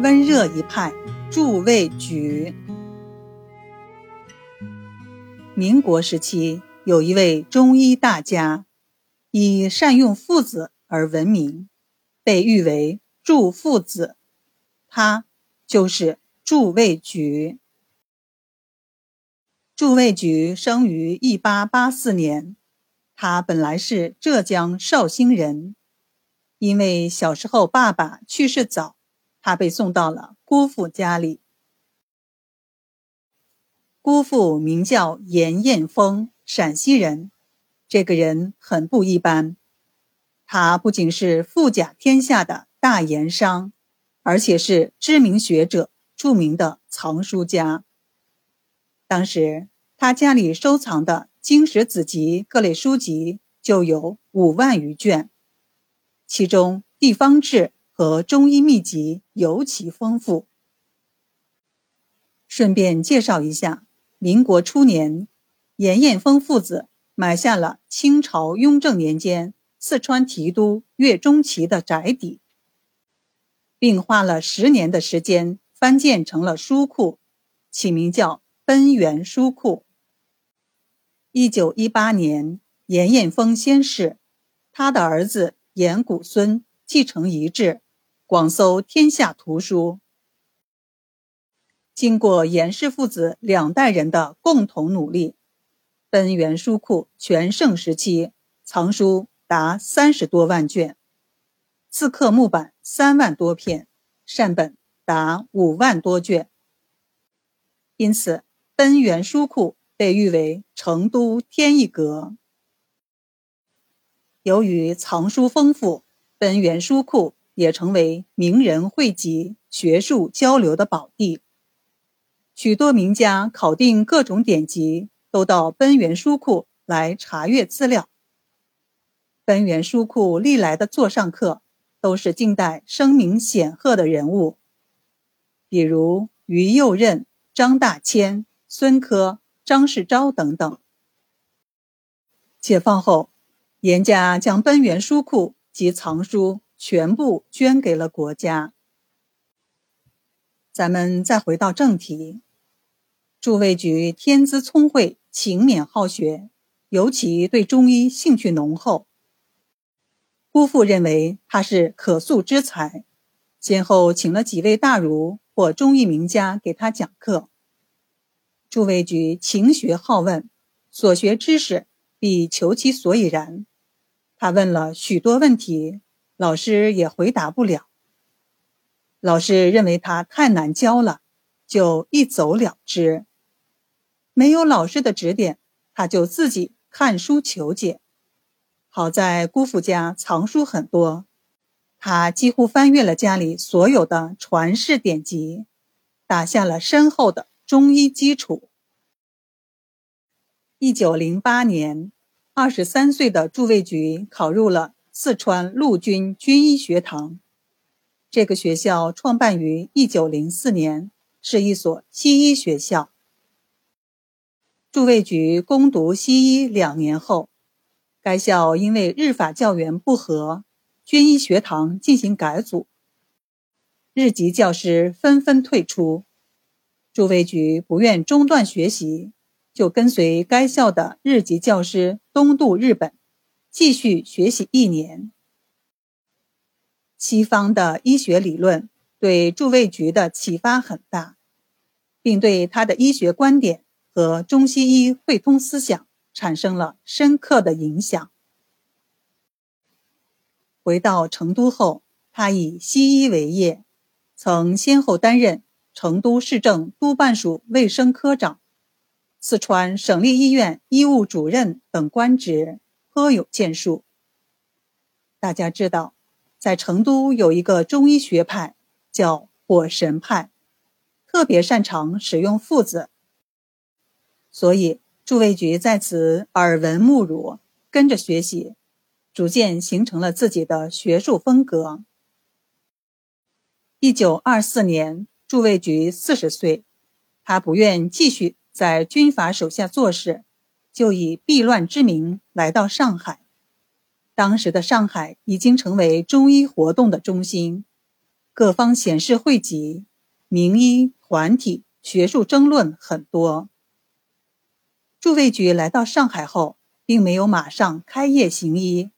温热一派，助卫举。民国时期，有一位中医大家，以善用附子而闻名，被誉为“助附子”。他就是祝卫举。祝卫举生于一八八四年，他本来是浙江绍兴人，因为小时候爸爸去世早，他被送到了姑父家里。姑父名叫严彦峰，陕西人。这个人很不一般，他不仅是富甲天下的大盐商，而且是知名学者、著名的藏书家。当时他家里收藏的经史子集各类书籍就有五万余卷，其中地方志和中医秘籍尤其丰富。顺便介绍一下。民国初年，严彦峰父子买下了清朝雍正年间四川提督岳钟琪的宅邸，并花了十年的时间翻建成了书库，起名叫奔源书库。一九一八年，严彦峰先逝，他的儿子严谷孙继承遗志，广搜天下图书。经过严氏父子两代人的共同努力，奔源书库全盛时期藏书达三十多万卷，刺刻木板三万多片，善本达五万多卷。因此，奔源书库被誉为成都天一阁。由于藏书丰富，奔源书库也成为名人汇集、学术交流的宝地。许多名家考定各种典籍，都到奔源书库来查阅资料。奔源书库历来的座上客都是近代声名显赫的人物，比如于右任、张大千、孙科、张世钊等等。解放后，严家将奔源书库及藏书全部捐给了国家。咱们再回到正题。祝卫举天资聪慧，勤勉好学，尤其对中医兴趣浓厚。姑父认为他是可塑之才，先后请了几位大儒或中医名家给他讲课。祝卫举勤学好问，所学知识必求其所以然。他问了许多问题，老师也回答不了。老师认为他太难教了，就一走了之。没有老师的指点，他就自己看书求解。好在姑父家藏书很多，他几乎翻阅了家里所有的传世典籍，打下了深厚的中医基础。一九零八年，二十三岁的祝卫菊考入了四川陆军军医学堂。这个学校创办于一九零四年，是一所西医学校。驻卫局攻读西医两年后，该校因为日法教员不和，军医学堂进行改组，日籍教师纷纷退出。驻卫局不愿中断学习，就跟随该校的日籍教师东渡日本，继续学习一年。西方的医学理论对驻卫局的启发很大，并对他的医学观点。和中西医汇通思想产生了深刻的影响。回到成都后，他以西医为业，曾先后担任成都市政督办署卫生科长、四川省立医院医务主任等官职，颇有建树。大家知道，在成都有一个中医学派叫火神派，特别擅长使用附子。所以，驻卫局在此耳闻目睹，跟着学习，逐渐形成了自己的学术风格。一九二四年，驻卫局四十岁，他不愿继续在军阀手下做事，就以避乱之名来到上海。当时的上海已经成为中医活动的中心，各方显示汇集，名医团体学术争论很多。祝卫局来到上海后，并没有马上开业行医，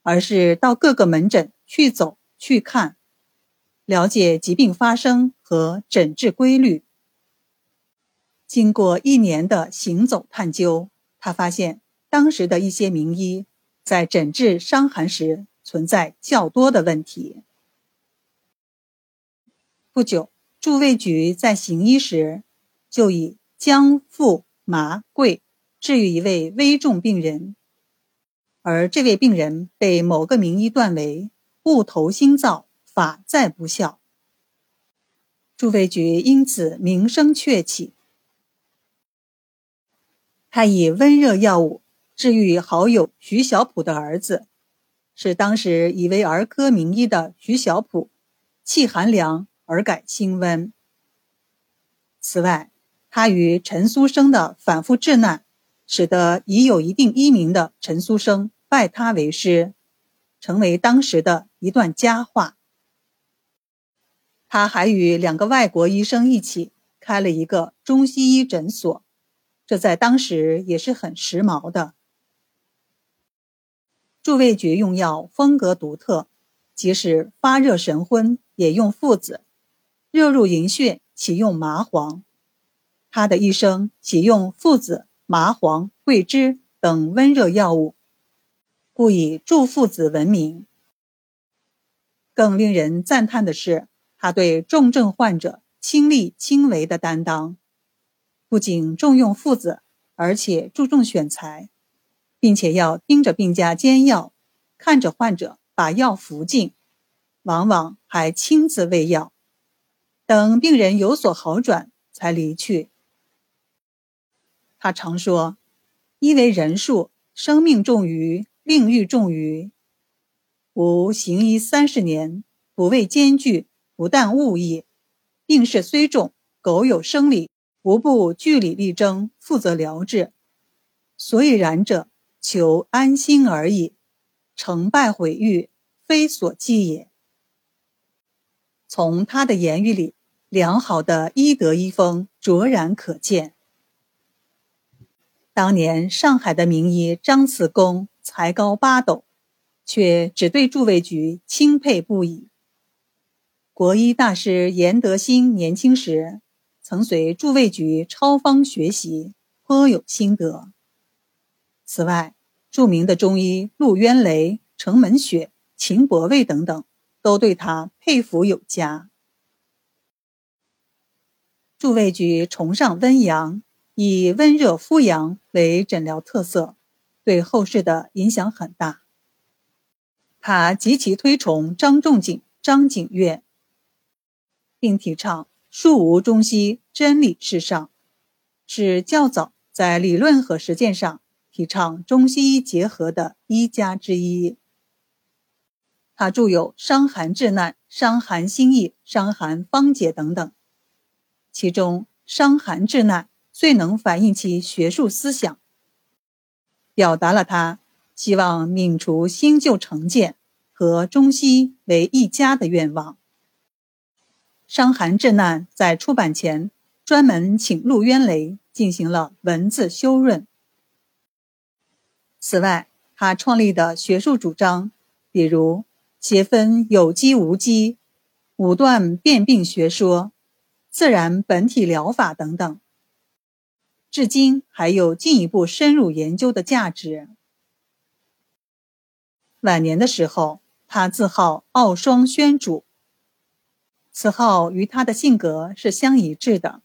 而是到各个门诊去走去看，了解疾病发生和诊治规律。经过一年的行走探究，他发现当时的一些名医在诊治伤寒时存在较多的问题。不久，驻卫局在行医时，就以姜、附、麻、桂治愈一位危重病人，而这位病人被某个名医断为物投星造，法再不效。驻卫局因此名声鹊起。他以温热药物治愈好友徐小普的儿子，是当时已为儿科名医的徐小普气寒凉而改清温。此外，他与陈苏生的反复治难，使得已有一定医名的陈苏生拜他为师，成为当时的一段佳话。他还与两个外国医生一起开了一个中西医诊所。这在当时也是很时髦的。驻卫局用药风格独特，即使发热神昏也用附子，热入营血启用麻黄。他的一生启用附子、麻黄、桂枝等温热药物，故以助附子闻名。更令人赞叹的是，他对重症患者亲力亲为的担当。不仅重用附子，而且注重选材，并且要盯着病家煎药，看着患者把药服尽，往往还亲自喂药，等病人有所好转才离去。他常说：“一为人数，生命重于令欲重于。吾行医三十年，不畏艰巨，不但误意，病势虽重，苟有生理。”无不据理力争，负责疗治。所以然者，求安心而已。成败毁誉，非所计也。从他的言语里，良好的医德医风卓然可见。当年上海的名医张慈公才高八斗，却只对诸位局钦佩不已。国医大师严德兴年轻时。曾随驻卫局抄方学习，颇有心得。此外，著名的中医陆渊雷、程门雪、秦伯卫等等，都对他佩服有加。驻卫局崇尚温阳，以温热敷阳为诊疗特色，对后世的影响很大。他极其推崇张仲景、张景岳，并提倡。术无中西，真理至上，是较早在理论和实践上提倡中西医结合的医家之一。他著有《伤寒治难》《伤寒心意》《伤寒方解》等等，其中《伤寒治难》最能反映其学术思想，表达了他希望泯除新旧成见和中西为一家的愿望。《伤寒治难》在出版前，专门请陆渊雷进行了文字修润。此外，他创立的学术主张，比如协分有机无机、五段辨病学说、自然本体疗法等等，至今还有进一步深入研究的价值。晚年的时候，他自号傲霜宣主。此号与他的性格是相一致的。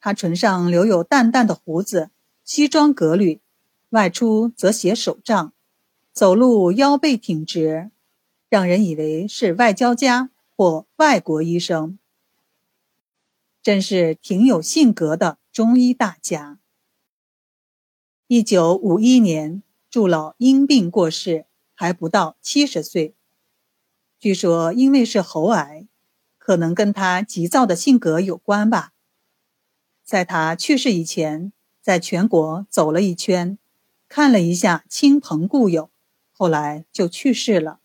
他唇上留有淡淡的胡子，西装革履，外出则携手杖，走路腰背挺直，让人以为是外交家或外国医生。真是挺有性格的中医大家。一九五一年，祝老因病过世，还不到七十岁。据说，因为是喉癌，可能跟他急躁的性格有关吧。在他去世以前，在全国走了一圈，看了一下亲朋故友，后来就去世了。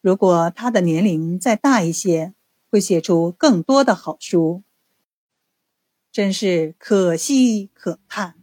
如果他的年龄再大一些，会写出更多的好书。真是可惜可叹。